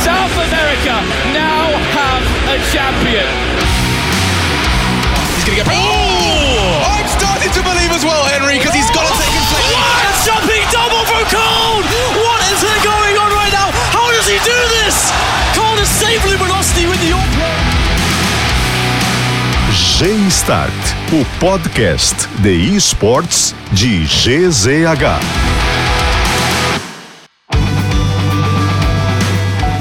South America now have a champion. He's going to get. Oh! I'm starting to believe as well, Henry, because he's got to take him. What a jumping double from Cole! What is going on right now? How does he do this? Cole is save Luminosity with the all G-Start, o podcast de esportes de GZH.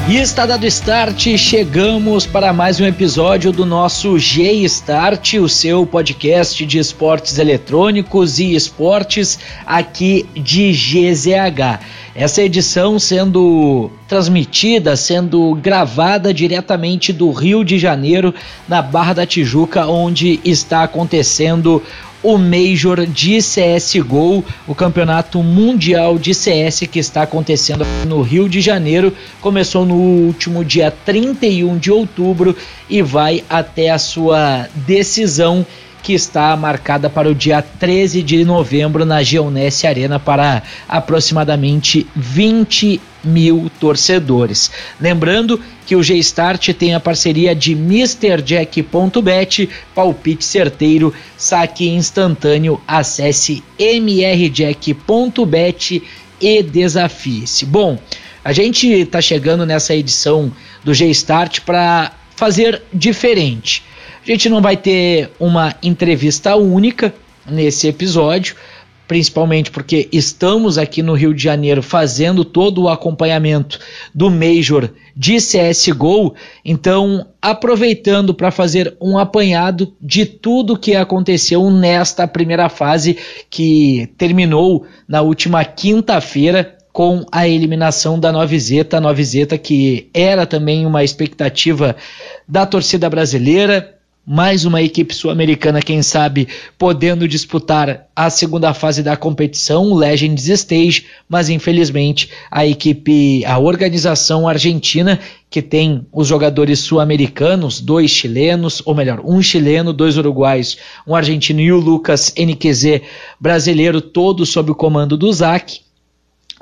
E está dado start, chegamos para mais um episódio do nosso G-Start, o seu podcast de esportes eletrônicos e esportes aqui de GZH. Essa edição sendo transmitida, sendo gravada diretamente do Rio de Janeiro, na Barra da Tijuca, onde está acontecendo o Major de CSGO, o campeonato mundial de CS que está acontecendo no Rio de Janeiro. Começou no último dia 31 de outubro e vai até a sua decisão que está marcada para o dia 13 de novembro na Geonesse Arena para aproximadamente 20 mil torcedores. Lembrando que o G-Start tem a parceria de MrJack.bet, palpite certeiro, saque instantâneo, acesse mrjack.bet e desafie-se. Bom, a gente está chegando nessa edição do G-Start para fazer diferente. A gente não vai ter uma entrevista única nesse episódio, principalmente porque estamos aqui no Rio de Janeiro fazendo todo o acompanhamento do Major de CSGO, então aproveitando para fazer um apanhado de tudo que aconteceu nesta primeira fase que terminou na última quinta-feira com a eliminação da Novizeta, a Novizeta que era também uma expectativa da torcida brasileira, mais uma equipe sul-americana, quem sabe, podendo disputar a segunda fase da competição, o Legends Stage, mas infelizmente a equipe, a organização argentina, que tem os jogadores sul-americanos, dois chilenos, ou melhor, um chileno, dois uruguais, um argentino e o Lucas NQZ brasileiro, todos sob o comando do Zac,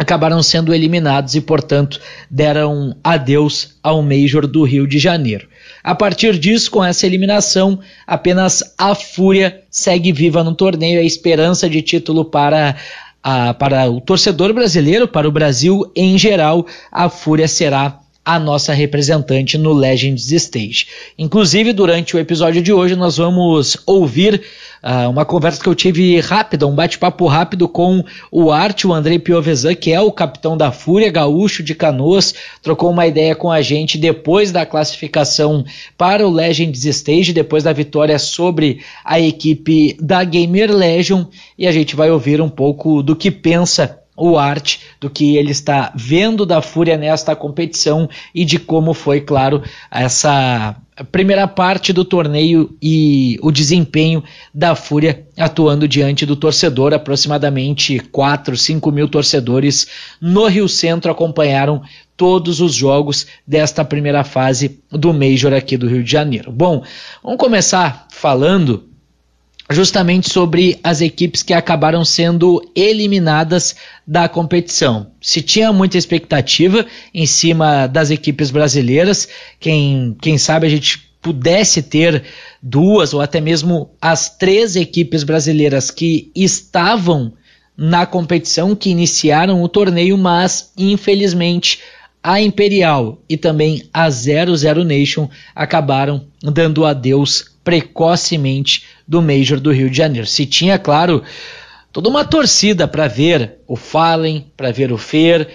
acabaram sendo eliminados e, portanto, deram adeus ao Major do Rio de Janeiro. A partir disso, com essa eliminação, apenas a Fúria segue viva no torneio, a esperança de título para, a, para o torcedor brasileiro, para o Brasil em geral, a Fúria será a nossa representante no Legends Stage. Inclusive, durante o episódio de hoje, nós vamos ouvir uh, uma conversa que eu tive rápida, um bate-papo rápido com o Arte, o Andrei Piovesan, que é o capitão da Fúria, gaúcho de Canoas, trocou uma ideia com a gente depois da classificação para o Legends Stage, depois da vitória sobre a equipe da Gamer Legion, e a gente vai ouvir um pouco do que pensa o arte do que ele está vendo da Fúria nesta competição e de como foi, claro, essa primeira parte do torneio e o desempenho da Fúria atuando diante do torcedor. Aproximadamente 4, 5 mil torcedores no Rio Centro acompanharam todos os jogos desta primeira fase do Major aqui do Rio de Janeiro. Bom, vamos começar falando justamente sobre as equipes que acabaram sendo eliminadas da competição. Se tinha muita expectativa em cima das equipes brasileiras, quem, quem sabe a gente pudesse ter duas ou até mesmo as três equipes brasileiras que estavam na competição, que iniciaram o torneio, mas infelizmente a Imperial e também a 00 Nation acabaram dando adeus precocemente do Major do Rio de Janeiro. Se tinha, claro, toda uma torcida para ver o Fallen, para ver o Fer,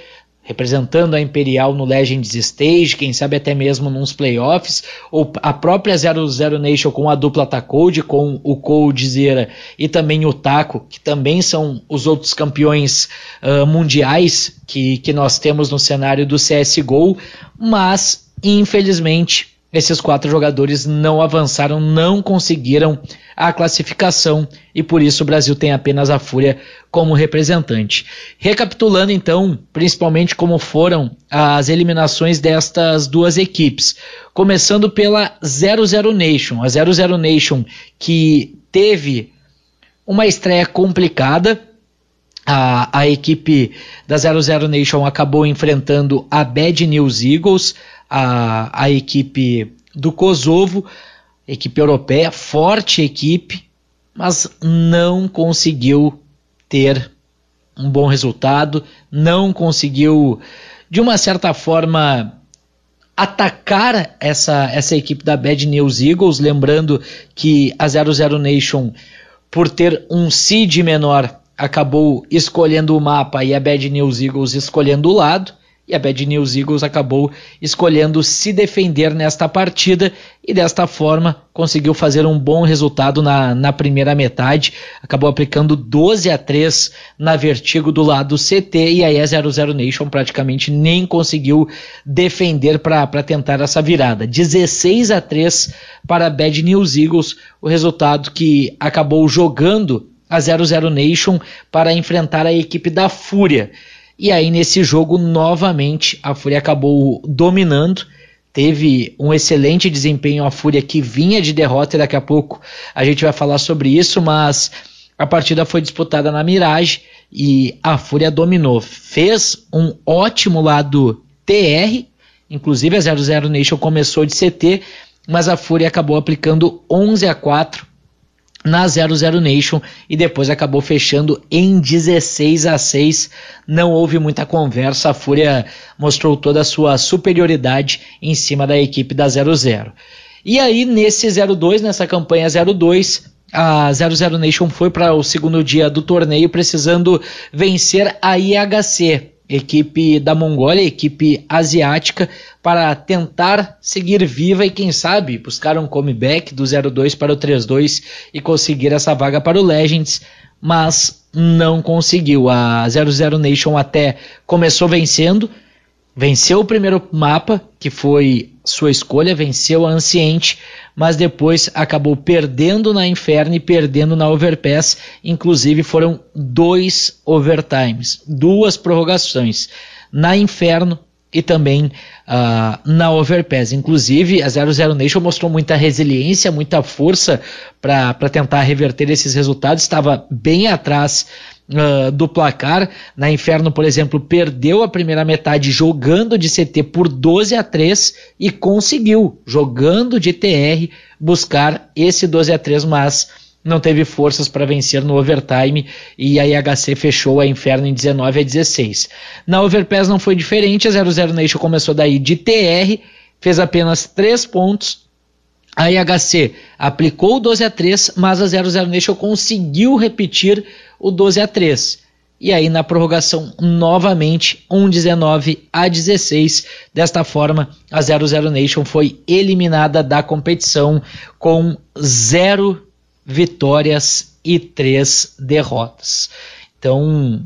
representando a Imperial no Legends Stage, quem sabe até mesmo nos playoffs, ou a própria 00 Nation com a dupla Tacode, com o Coldzera e também o Taco, que também são os outros campeões uh, mundiais que, que nós temos no cenário do CSGO, mas infelizmente esses quatro jogadores não avançaram, não conseguiram a classificação e por isso o Brasil tem apenas a Fúria como representante. Recapitulando então, principalmente como foram as eliminações destas duas equipes, começando pela 00 Nation, a 00 Nation que teve uma estreia complicada, a, a equipe da 00 Nation acabou enfrentando a Bad News Eagles, a, a equipe do Kosovo, equipe europeia, forte equipe, mas não conseguiu ter um bom resultado, não conseguiu, de uma certa forma, atacar essa, essa equipe da Bad News Eagles, lembrando que a 00 Nation, por ter um seed menor, acabou escolhendo o mapa e a Bad News Eagles escolhendo o lado. E a Bad News Eagles acabou escolhendo se defender nesta partida e desta forma conseguiu fazer um bom resultado na, na primeira metade. Acabou aplicando 12 a 3 na Vertigo do lado CT e aí a 00 Nation praticamente nem conseguiu defender para tentar essa virada. 16 a 3 para a Bad News Eagles, o resultado que acabou jogando a 00 Nation para enfrentar a equipe da Fúria. E aí, nesse jogo, novamente, a Fúria acabou dominando. Teve um excelente desempenho a Fúria que vinha de derrota, e daqui a pouco a gente vai falar sobre isso, mas a partida foi disputada na Mirage e a Fúria dominou. Fez um ótimo lado TR, inclusive a 00 Nation começou de CT, mas a Fúria acabou aplicando 11 a 4 na 00 Nation e depois acabou fechando em 16 a 6. Não houve muita conversa, a Fúria mostrou toda a sua superioridade em cima da equipe da 00. E aí nesse 02, nessa campanha 02, a 00 Nation foi para o segundo dia do torneio precisando vencer a IHC equipe da Mongólia, equipe asiática, para tentar seguir viva e quem sabe buscar um comeback do 0-2 para o 3-2 e conseguir essa vaga para o Legends, mas não conseguiu. A 00 Nation até começou vencendo, venceu o primeiro mapa, que foi sua escolha, venceu a Anciente, mas depois acabou perdendo na Inferno e perdendo na Overpass. Inclusive foram dois overtimes, duas prorrogações. Na Inferno e também uh, na Overpass. Inclusive, a 00 Nation mostrou muita resiliência, muita força para tentar reverter esses resultados. Estava bem atrás uh, do placar. Na Inferno, por exemplo, perdeu a primeira metade jogando de CT por 12 a 3 e conseguiu, jogando de TR, buscar esse 12 a 3, mas não teve forças para vencer no overtime e a IHC fechou a Inferno em 19 a 16. Na Overpass não foi diferente, a 00 Nation começou daí de TR, fez apenas 3 pontos. A IHC aplicou o 12 a 3, mas a 00 Nation conseguiu repetir o 12 a 3. E aí na prorrogação novamente um 19 a 16. Desta forma, a 00 Nation foi eliminada da competição com zero vitórias e três derrotas. Então,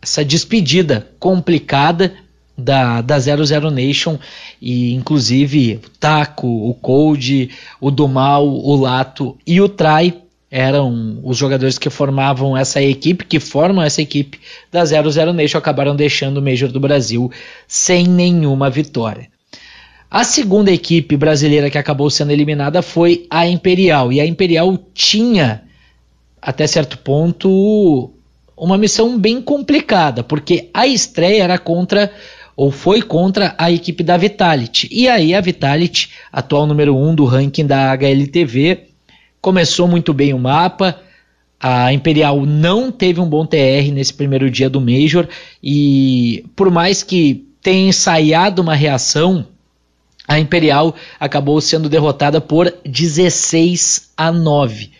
essa despedida complicada da, da 00 Nation e inclusive o Taco, o Cold, o Dumal, o Lato e o Trai eram os jogadores que formavam essa equipe, que formam essa equipe da 00 Nation, acabaram deixando o Major do Brasil sem nenhuma vitória. A segunda equipe brasileira que acabou sendo eliminada foi a Imperial, e a Imperial tinha, até certo ponto, uma missão bem complicada, porque a estreia era contra ou foi contra a equipe da Vitality. E aí a Vitality, atual número 1 um do ranking da HLTV, começou muito bem o mapa. A Imperial não teve um bom TR nesse primeiro dia do Major e por mais que tenha ensaiado uma reação, a Imperial acabou sendo derrotada por 16 a 9.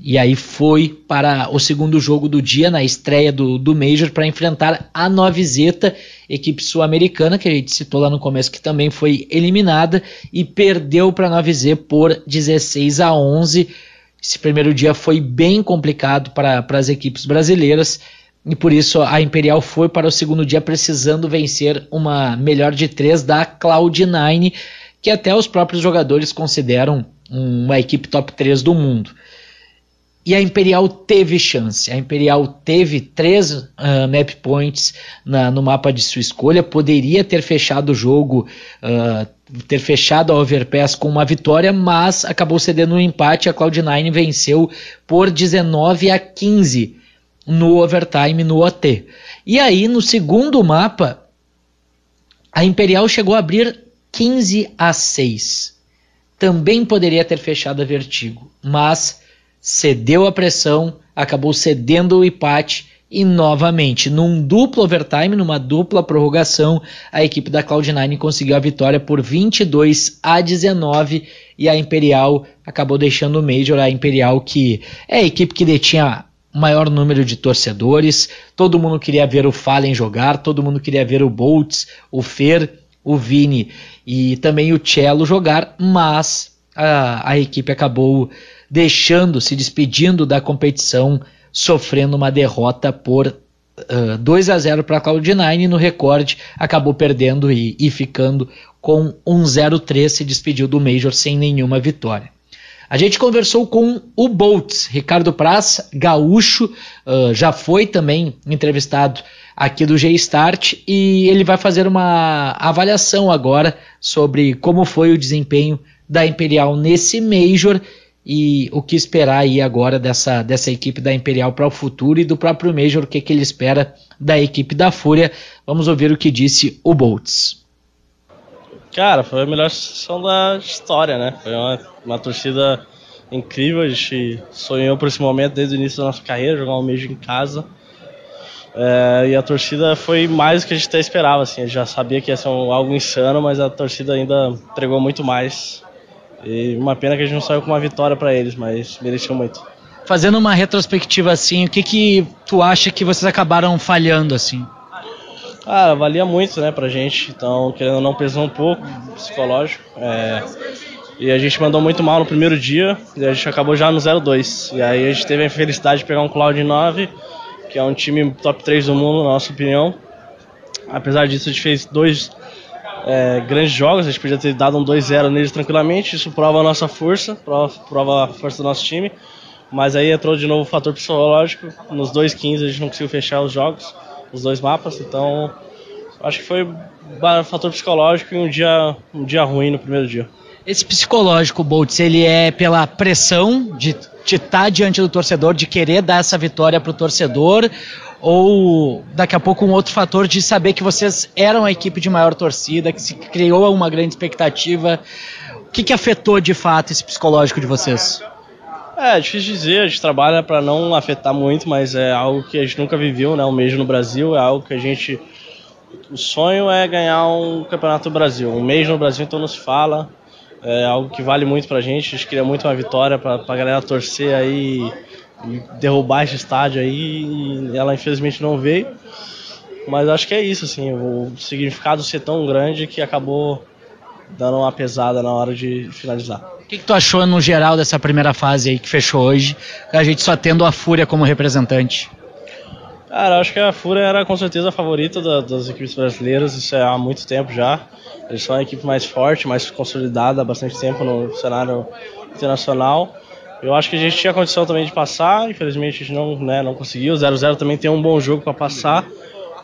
E aí foi para o segundo jogo do dia, na estreia do, do Major, para enfrentar a Novizeta, equipe sul-americana, que a gente citou lá no começo, que também foi eliminada e perdeu para a Novizê por 16 a 11. Esse primeiro dia foi bem complicado para as equipes brasileiras e por isso a Imperial foi para o segundo dia precisando vencer uma melhor de três da Cloud9, que até os próprios jogadores consideram uma equipe top 3 do mundo. E a Imperial teve chance. A Imperial teve três uh, map points na, no mapa de sua escolha. Poderia ter fechado o jogo, uh, ter fechado a Overpass com uma vitória, mas acabou cedendo um empate. A Cloud9 venceu por 19 a 15 no overtime, no OT. E aí, no segundo mapa, a Imperial chegou a abrir 15 a 6. Também poderia ter fechado a Vertigo, mas cedeu a pressão, acabou cedendo o empate e novamente, num duplo overtime, numa dupla prorrogação, a equipe da Cloud9 conseguiu a vitória por 22 a 19 e a Imperial acabou deixando o Major, a Imperial que é a equipe que detinha maior número de torcedores, todo mundo queria ver o Fallen jogar, todo mundo queria ver o Boltz, o Fer, o Vini e também o Cello jogar, mas a, a equipe acabou deixando, se despedindo da competição, sofrendo uma derrota por uh, 2 a 0 para a Cloud9 e no recorde acabou perdendo e, e ficando com um 0-3, se despediu do Major sem nenhuma vitória. A gente conversou com o Boltz, Ricardo Praça, gaúcho, uh, já foi também entrevistado aqui do G-Start e ele vai fazer uma avaliação agora sobre como foi o desempenho da Imperial nesse Major e o que esperar aí agora dessa, dessa equipe da Imperial para o futuro e do próprio Major, o que, que ele espera da equipe da Fúria. Vamos ouvir o que disse o Boltz. Cara, foi a melhor sessão da história, né? Foi uma, uma torcida incrível, a gente sonhou por esse momento desde o início da nossa carreira, jogar um Major em casa. É, e a torcida foi mais do que a gente até esperava, assim, a gente já sabia que ia ser um, algo insano, mas a torcida ainda entregou muito mais. E uma pena que a gente não saiu com uma vitória para eles, mas mereceu muito. Fazendo uma retrospectiva assim, o que que tu acha que vocês acabaram falhando assim? Ah, valia muito, né, pra gente, então querendo ou não pesou um pouco, psicológico. É, e a gente mandou muito mal no primeiro dia, e a gente acabou já no 0-2. E aí a gente teve a infelicidade de pegar um Cloud 9, que é um time top 3 do mundo, na nossa opinião. Apesar disso, a gente fez dois é, grandes jogos, a gente podia ter dado um 2-0 neles tranquilamente, isso prova a nossa força, prova, prova a força do nosso time. Mas aí entrou de novo o fator psicológico, nos 2-15 a gente não conseguiu fechar os jogos, os dois mapas, então acho que foi um fator psicológico e um dia, um dia ruim no primeiro dia. Esse psicológico, Boltz, ele é pela pressão de estar tá diante do torcedor, de querer dar essa vitória para o torcedor, ou daqui a pouco um outro fator de saber que vocês eram a equipe de maior torcida, que se criou uma grande expectativa. O que, que afetou de fato esse psicológico de vocês? É, é difícil dizer, a gente trabalha para não afetar muito, mas é algo que a gente nunca viveu, né? Um mês no Brasil, é algo que a gente. O sonho é ganhar um campeonato do Brasil. Um mês no Brasil, então não se fala. É algo que vale muito pra gente. A gente queria muito uma vitória pra, pra galera torcer aí derrubar esse estádio aí e ela infelizmente não veio. Mas acho que é isso, assim, o significado ser tão grande que acabou dando uma pesada na hora de finalizar. O que, que, tu achou no geral dessa primeira fase aí que fechou hoje, a gente só tendo a Fúria como representante? Cara, acho que a Fúria era com certeza a favorita da, das equipes brasileiras, isso é há muito tempo já. Eles são a equipe mais forte, mais consolidada há bastante tempo no cenário internacional. Eu acho que a gente tinha condição também de passar, infelizmente a gente não, né, não conseguiu. O 0-0 também tem um bom jogo para passar,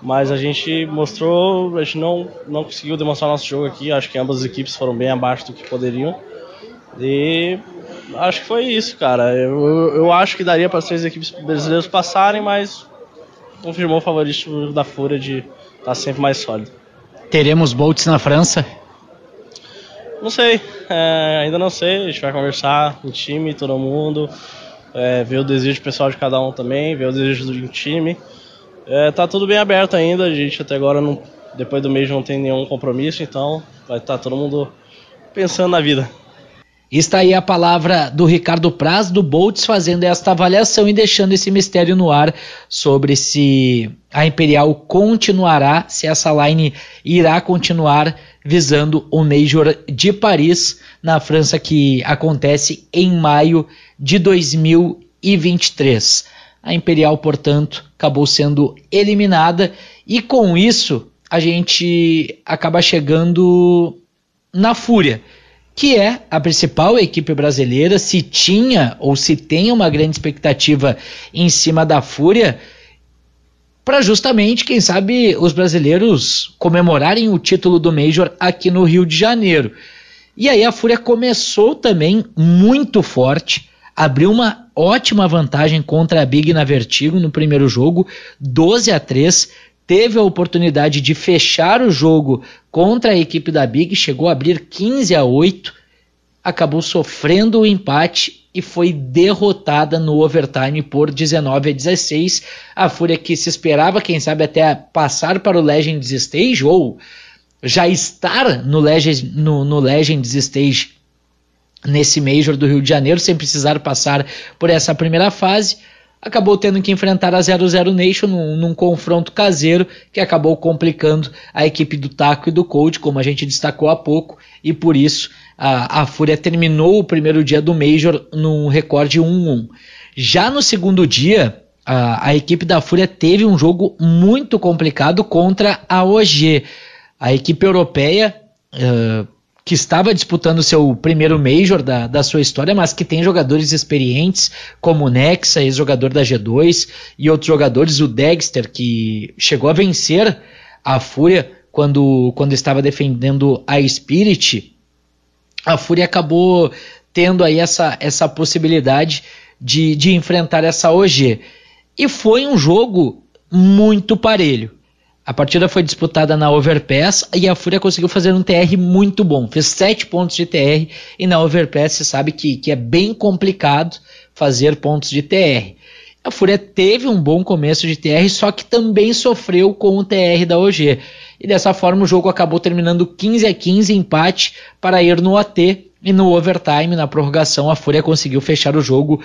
mas a gente mostrou, a gente não, não conseguiu demonstrar nosso jogo aqui. Acho que ambas as equipes foram bem abaixo do que poderiam. E acho que foi isso, cara. Eu, eu acho que daria para as três equipes brasileiras passarem, mas confirmou o favorito da Fúria de estar tá sempre mais sólido. Teremos Bolts na França? Não sei, é, ainda não sei. A gente vai conversar com o time, todo mundo, é, ver o desejo pessoal de cada um também, ver o desejo do time. É, tá tudo bem aberto ainda, a gente até agora, não, depois do mês, não tem nenhum compromisso, então vai estar tá todo mundo pensando na vida. Está aí a palavra do Ricardo Praz, do Boltz, fazendo esta avaliação e deixando esse mistério no ar sobre se a Imperial continuará, se essa line irá continuar visando o Major de Paris, na França, que acontece em maio de 2023. A Imperial, portanto, acabou sendo eliminada e com isso a gente acaba chegando na Fúria que é a principal equipe brasileira, se tinha ou se tem uma grande expectativa em cima da Fúria, para justamente, quem sabe, os brasileiros comemorarem o título do Major aqui no Rio de Janeiro. E aí a Fúria começou também muito forte, abriu uma ótima vantagem contra a Big na Vertigo no primeiro jogo, 12 a 3. Teve a oportunidade de fechar o jogo contra a equipe da Big, chegou a abrir 15 a 8, acabou sofrendo o empate e foi derrotada no overtime por 19 a 16. A Fúria que se esperava, quem sabe, até passar para o Legends Stage ou já estar no Legends, no, no Legends Stage nesse Major do Rio de Janeiro, sem precisar passar por essa primeira fase. Acabou tendo que enfrentar a 00 Nation num, num, confronto caseiro que acabou complicando a equipe do Taco e do Cold, como a gente destacou há pouco, e por isso a, a Fúria terminou o primeiro dia do Major num recorde 1-1. Já no segundo dia, a, a equipe da Fúria teve um jogo muito complicado contra a OG. A equipe europeia uh, que estava disputando seu primeiro Major da, da sua história, mas que tem jogadores experientes, como o Nexa, ex-jogador da G2, e outros jogadores, o Dexter, que chegou a vencer a Fúria quando, quando estava defendendo a Spirit. A Fúria acabou tendo aí essa, essa possibilidade de, de enfrentar essa OG. E foi um jogo muito parelho. A partida foi disputada na Overpass e a Fúria conseguiu fazer um TR muito bom. Fez 7 pontos de TR e na Overpass você sabe que, que é bem complicado fazer pontos de TR. A Fúria teve um bom começo de TR, só que também sofreu com o TR da OG. E dessa forma o jogo acabou terminando 15 a 15 empate para ir no AT e no overtime, na prorrogação, a Fúria conseguiu fechar o jogo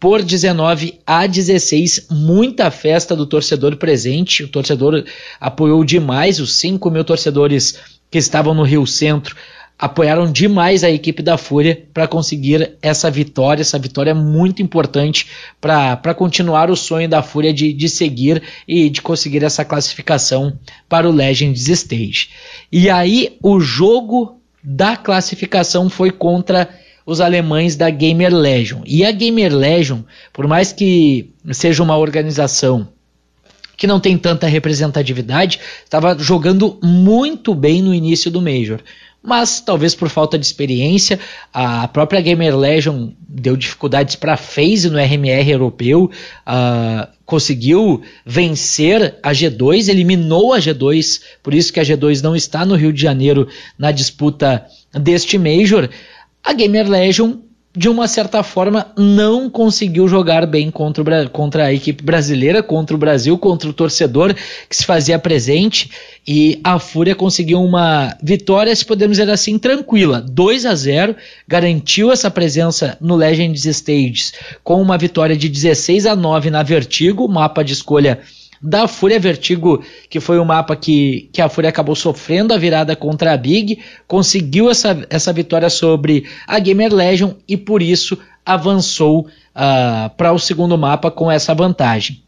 por 19 a 16. Muita festa do torcedor presente. O torcedor apoiou demais. Os 5 mil torcedores que estavam no Rio Centro apoiaram demais a equipe da Fúria para conseguir essa vitória. Essa vitória é muito importante para continuar o sonho da Fúria de, de seguir e de conseguir essa classificação para o Legends Stage. E aí, o jogo da classificação foi contra os alemães da Gamer Legion. E a Gamer Legion, por mais que seja uma organização que não tem tanta representatividade, estava jogando muito bem no início do Major. Mas talvez por falta de experiência, a própria Gamer Legion deu dificuldades para a FaZe no RMR europeu, uh, conseguiu vencer a G2, eliminou a G2, por isso que a G2 não está no Rio de Janeiro na disputa deste Major. A Gamer Legion, de uma certa forma, não conseguiu jogar bem contra, o, contra a equipe brasileira, contra o Brasil, contra o torcedor que se fazia presente. E a Fúria conseguiu uma vitória, se podemos dizer assim, tranquila. 2 a 0 garantiu essa presença no Legends Stages com uma vitória de 16 a 9 na Vertigo, mapa de escolha da Fúria Vertigo, que foi o mapa que, que a Fúria acabou sofrendo a virada contra a Big, conseguiu essa, essa vitória sobre a Gamer Legion e por isso avançou uh, para o segundo mapa com essa vantagem.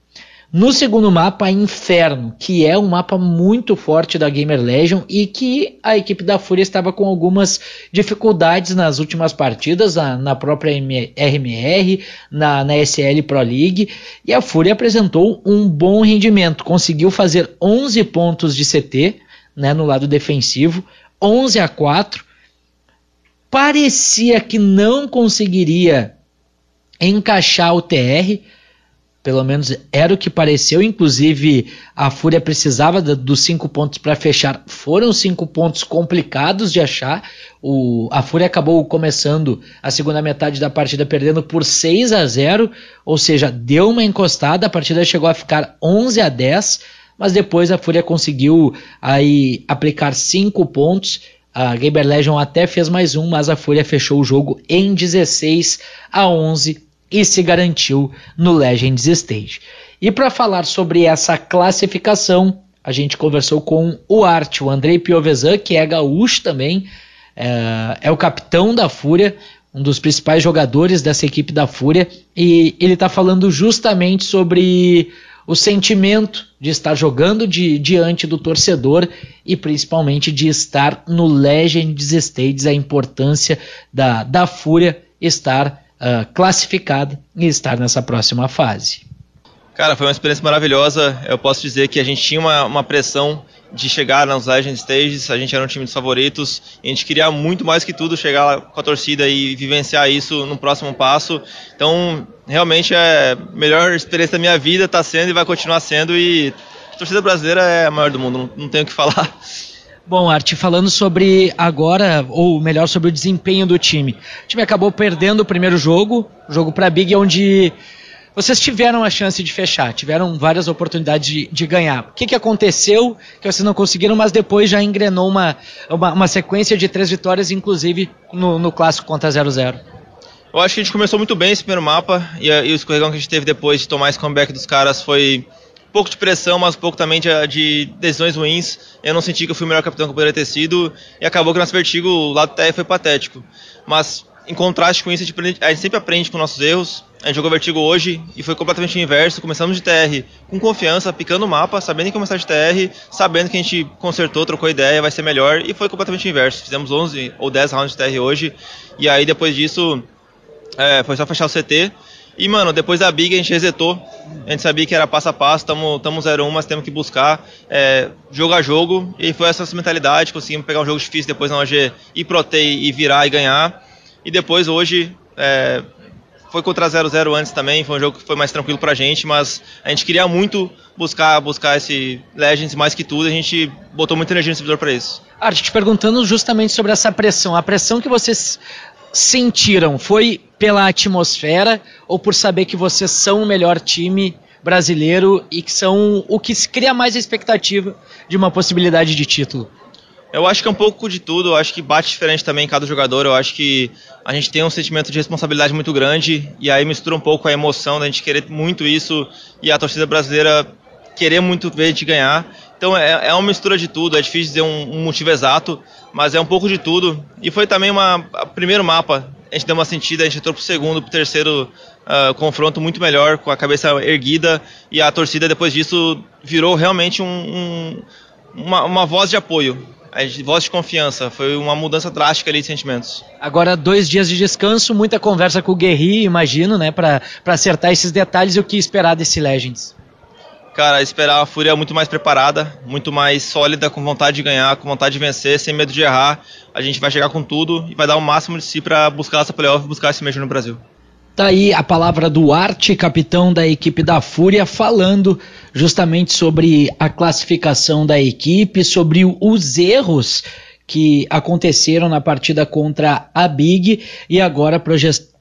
No segundo mapa, Inferno, que é um mapa muito forte da Gamer Legion e que a equipe da Fúria estava com algumas dificuldades nas últimas partidas, na, na própria RMR, na, na SL Pro League, e a Fúria apresentou um bom rendimento, conseguiu fazer 11 pontos de CT né, no lado defensivo, 11 a 4. Parecia que não conseguiria encaixar o TR, pelo menos era o que pareceu. Inclusive, a Fúria precisava dos cinco pontos para fechar. Foram cinco pontos complicados de achar. O, a Fúria acabou começando a segunda metade da partida perdendo por 6 a 0, ou seja, deu uma encostada. A partida chegou a ficar 11 a 10, mas depois a Fúria conseguiu aí aplicar cinco pontos. A Gamer Legion até fez mais um, mas a Fúria fechou o jogo em 16 a 11 e se garantiu no Legends Stage. E para falar sobre essa classificação, a gente conversou com o Arte, o Andrei Piovesan, que é gaúcho também, é, é, o capitão da Fúria, um dos principais jogadores dessa equipe da Fúria, e ele está falando justamente sobre o sentimento de estar jogando de, diante do torcedor e principalmente de estar no Legends Stages, a importância da, da Fúria estar uh, classificada e estar nessa próxima fase. Cara, foi uma experiência maravilhosa. Eu posso dizer que a gente tinha uma, uma pressão de chegar nos Legend Stages, a gente era um time dos favoritos, a gente queria muito mais que tudo chegar lá com a torcida e vivenciar isso no próximo passo. Então, realmente é a melhor experiência da minha vida, está sendo e vai continuar sendo e a torcida brasileira é a maior do mundo, não, não tenho o que falar. Bom, Arte, falando sobre agora, ou melhor, sobre o desempenho do time. O time acabou perdendo o primeiro jogo, jogo para Big, onde vocês tiveram a chance de fechar, tiveram várias oportunidades de, de ganhar. O que, que aconteceu que vocês não conseguiram, mas depois já engrenou uma, uma, uma sequência de três vitórias, inclusive no, no clássico contra 0-0? Eu acho que a gente começou muito bem esse primeiro mapa e, e o escorregão que a gente teve depois de tomar esse comeback dos caras foi pouco de pressão, mas pouco também de, de decisões ruins. Eu não senti que eu fui o melhor capitão que eu poderia ter sido e acabou que o nosso vertigo, o lado TR foi patético. Mas em contraste com isso, a gente, a gente sempre aprende com nossos erros. A gente jogou Vertigo hoje e foi completamente o inverso. Começamos de TR com confiança, picando o mapa, sabendo que começar de TR, sabendo que a gente consertou, trocou ideia, vai ser melhor. E foi completamente o inverso. Fizemos 11 ou 10 rounds de TR hoje. E aí depois disso, é, foi só fechar o CT. E, mano, depois da Big a gente resetou. A gente sabia que era passo a passo, estamos 0-1, mas temos que buscar é, jogo a jogo. E foi essa mentalidade, conseguimos pegar um jogo difícil depois na OG e protei e virar e ganhar. E depois hoje é, foi contra 0-0 antes também, foi um jogo que foi mais tranquilo pra gente, mas a gente queria muito buscar buscar esse Legends mais que tudo, a gente botou muita energia no servidor para isso. Art, te perguntando justamente sobre essa pressão, a pressão que vocês sentiram foi pela atmosfera ou por saber que vocês são o melhor time brasileiro e que são o que cria mais expectativa de uma possibilidade de título? Eu acho que é um pouco de tudo, eu acho que bate diferente também em cada jogador, eu acho que a gente tem um sentimento de responsabilidade muito grande e aí mistura um pouco a emoção da gente querer muito isso e a torcida brasileira querer muito ver a gente ganhar. Então é, é uma mistura de tudo, é difícil dizer um, um, motivo exato, mas é um pouco de tudo. E foi também uma primeiro mapa, a gente deu uma sentida, a gente entrou pro segundo, pro terceiro uh, confronto muito melhor, com a cabeça erguida e a torcida depois disso virou realmente um, um, uma, uma voz de apoio a voz de confiança. Foi uma mudança drástica ali de sentimentos. Agora, dois dias de descanso, muita conversa com o Guerri, imagino, né? Pra acertar esses detalhes e o que esperar desse Legends. Cara, esperar a Fúria muito mais preparada, muito mais sólida, com vontade de ganhar, com vontade de vencer, sem medo de errar. A gente vai chegar com tudo e vai dar o máximo de si para buscar essa playoff e buscar esse Major no Brasil. Tá aí a palavra do Arte, capitão da equipe da Fúria, falando justamente sobre a classificação da equipe, sobre os erros que aconteceram na partida contra a Big e agora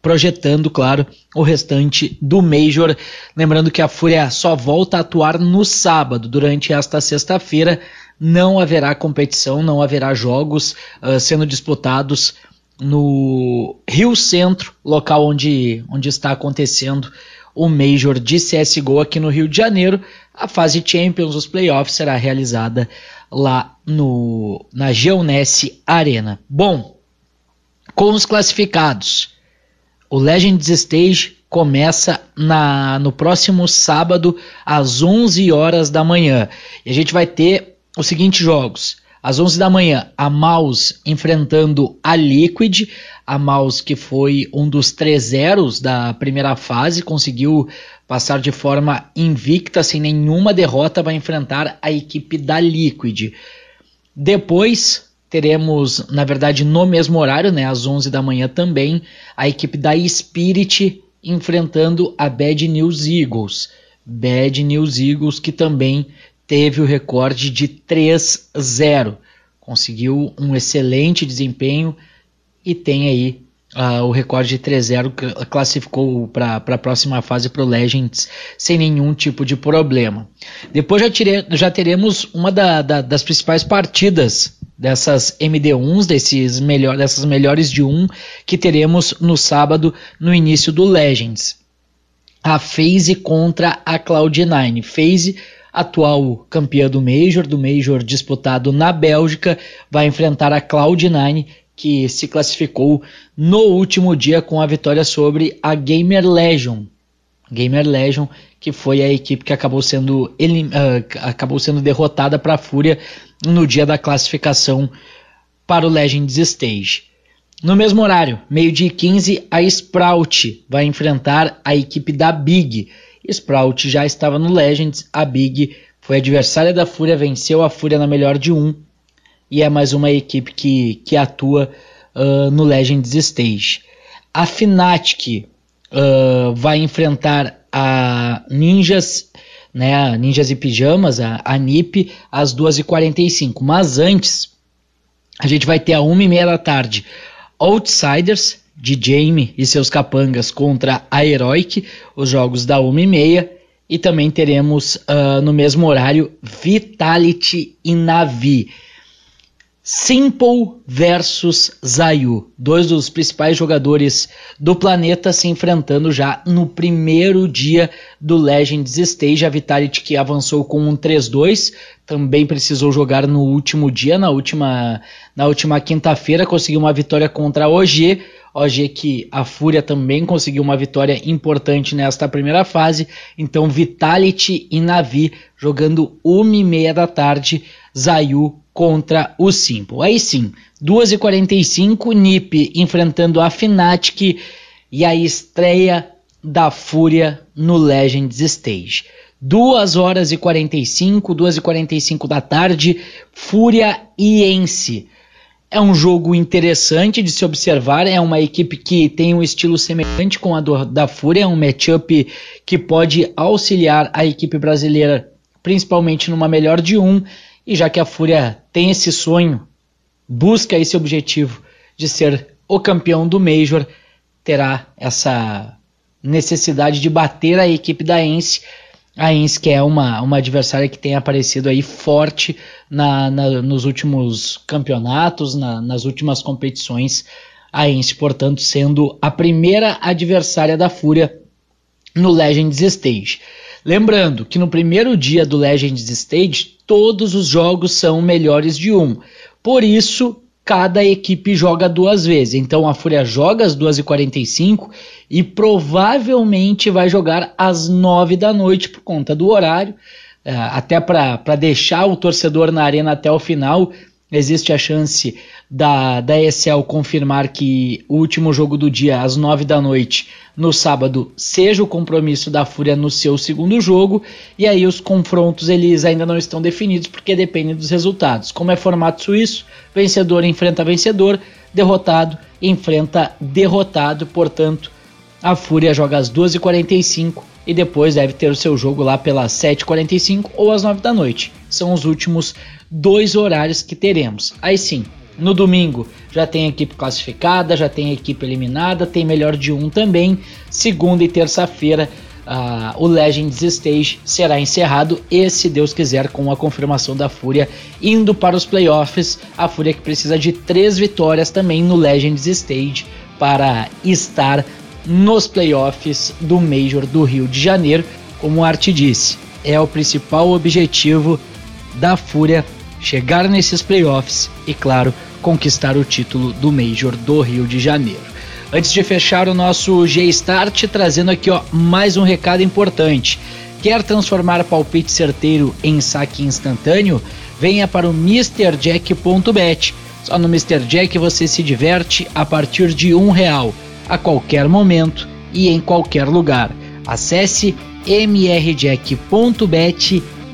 projetando, claro, o restante do Major. Lembrando que a Fúria só volta a atuar no sábado, durante esta sexta-feira. Não haverá competição, não haverá jogos uh, sendo disputados no Rio Centro, local onde, onde está acontecendo o Major de CSGO aqui no Rio de Janeiro. A fase Champions, os playoffs, será realizada lá no, na Geonesse Arena. Bom, com os classificados, o Legends Stage começa na, no próximo sábado às 11 horas da manhã. E a gente vai ter os seguintes jogos. Às 11 da manhã, a Maus enfrentando a Liquid. A Maus, que foi um dos três zeros da primeira fase, conseguiu passar de forma invicta, sem nenhuma derrota, vai enfrentar a equipe da Liquid. Depois teremos, na verdade, no mesmo horário, né, às 11 da manhã também, a equipe da Spirit enfrentando a Bad News Eagles. Bad News Eagles que também teve o recorde de 3-0. Conseguiu um excelente desempenho e tem aí uh, o recorde de 3-0 que classificou para a próxima fase para o Legends sem nenhum tipo de problema. Depois já, tire, já teremos uma da, da, das principais partidas dessas MD1s, desses melhor, dessas melhores de um que teremos no sábado no início do Legends. A FaZe contra a Cloud9. FaZe atual campeã do Major, do Major disputado na Bélgica, vai enfrentar a Cloud9, que se classificou no último dia com a vitória sobre a Gamer Legion. Gamer Legion, que foi a equipe que acabou sendo, uh, acabou sendo derrotada para a Fúria no dia da classificação para o Legends Stage. No mesmo horário, meio-dia 15, a Sprout vai enfrentar a equipe da Big. Sprout já estava no Legends, a Big foi adversária da Fúria, venceu a Fúria na melhor de um e é mais uma equipe que, que atua uh, no Legends Stage. A Fnatic uh, vai enfrentar a Ninjas, né, Ninjas e Pijamas, a, a NIP, às 2h45. Mas antes, a gente vai ter a 1h30 da tarde Outsiders de Jamie e seus capangas contra a Heroic, os jogos da 1h30. E também teremos uh, no mesmo horário Vitality e Navi. Simple versus Zayu, dois dos principais jogadores do planeta se enfrentando já no primeiro dia do Legends Stage. A Vitality que avançou com um 3-2, também precisou jogar no último dia, na última, na última quinta-feira, conseguiu uma vitória contra a OG. OG que a Fúria também conseguiu uma vitória importante nesta primeira fase. Então Vitality e Navi jogando uma e meia da tarde. Zayu contra o Simple. Aí sim, 2h45, NiP enfrentando a Fnatic e a estreia da Fúria no Legends Stage. 2 horas e 45, 2 e 45 da tarde, Fúria e Ence. É um jogo interessante de se observar, é uma equipe que tem um estilo semelhante com a do, da Fúria, é um matchup que pode auxiliar a equipe brasileira, principalmente numa melhor de um, e já que a Fúria tem esse sonho, busca esse objetivo de ser o campeão do Major, terá essa necessidade de bater a equipe da Ence. A que é uma, uma adversária que tem aparecido aí forte na, na nos últimos campeonatos, na, nas últimas competições. A portanto, sendo a primeira adversária da Fúria no Legends Stage. Lembrando que no primeiro dia do Legends Stage, todos os jogos são melhores de um. Por isso, cada equipe joga duas vezes. Então a Fúria joga às 2h45 e provavelmente vai jogar às 9 da noite por conta do horário. É, até para deixar o torcedor na arena até o final, existe a chance da, da ESL confirmar que o último jogo do dia, às 9 da noite, no sábado, seja o compromisso da Fúria no seu segundo jogo, e aí os confrontos eles ainda não estão definidos porque dependem dos resultados. Como é formato suíço, vencedor enfrenta vencedor, derrotado enfrenta derrotado, portanto, a Fúria joga às 2h45 e depois deve ter o seu jogo lá pelas 7h45 ou às 9 da noite. São os últimos dois horários que teremos. Aí sim, no domingo já tem equipe classificada, já tem equipe eliminada, tem melhor de um também. Segunda e terça-feira uh, o Legends Stage será encerrado e, se Deus quiser, com a confirmação da Fúria indo para os playoffs. A Fúria que precisa de três vitórias também no Legends Stage para estar nos playoffs do Major do Rio de Janeiro. Como o Art disse, é o principal objetivo da Fúria chegar nesses playoffs e, claro, conquistar o título do Major do Rio de Janeiro. Antes de fechar o nosso G-Start, trazendo aqui ó, mais um recado importante. Quer transformar palpite certeiro em saque instantâneo? Venha para o MrJack.bet. Só no Mr. Jack você se diverte a partir de um real, a qualquer momento e em qualquer lugar. Acesse mrjack.bet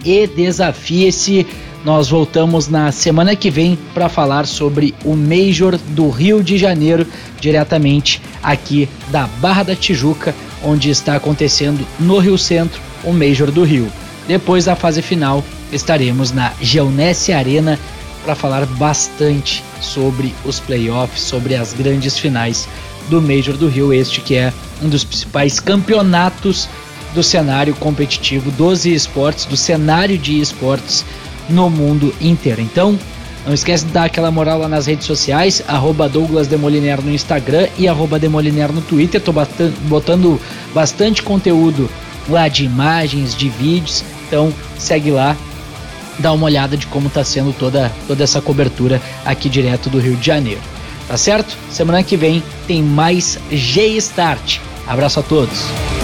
e desafie-se. Nós voltamos na semana que vem para falar sobre o Major do Rio de Janeiro, diretamente aqui da Barra da Tijuca, onde está acontecendo no Rio Centro o Major do Rio. Depois da fase final, estaremos na Geonesse Arena para falar bastante sobre os playoffs, sobre as grandes finais do Major do Rio, este que é um dos principais campeonatos do cenário competitivo dos esportes, do cenário de esportes no mundo inteiro. Então, não esquece de dar aquela moral lá nas redes sociais, arroba Douglas Demoliner no Instagram e arroba Demoliner no Twitter. Tô botando bastante conteúdo lá de imagens, de vídeos. Então segue lá, dá uma olhada de como está sendo toda, toda essa cobertura aqui direto do Rio de Janeiro. Tá certo? Semana que vem tem mais G-Start. Abraço a todos.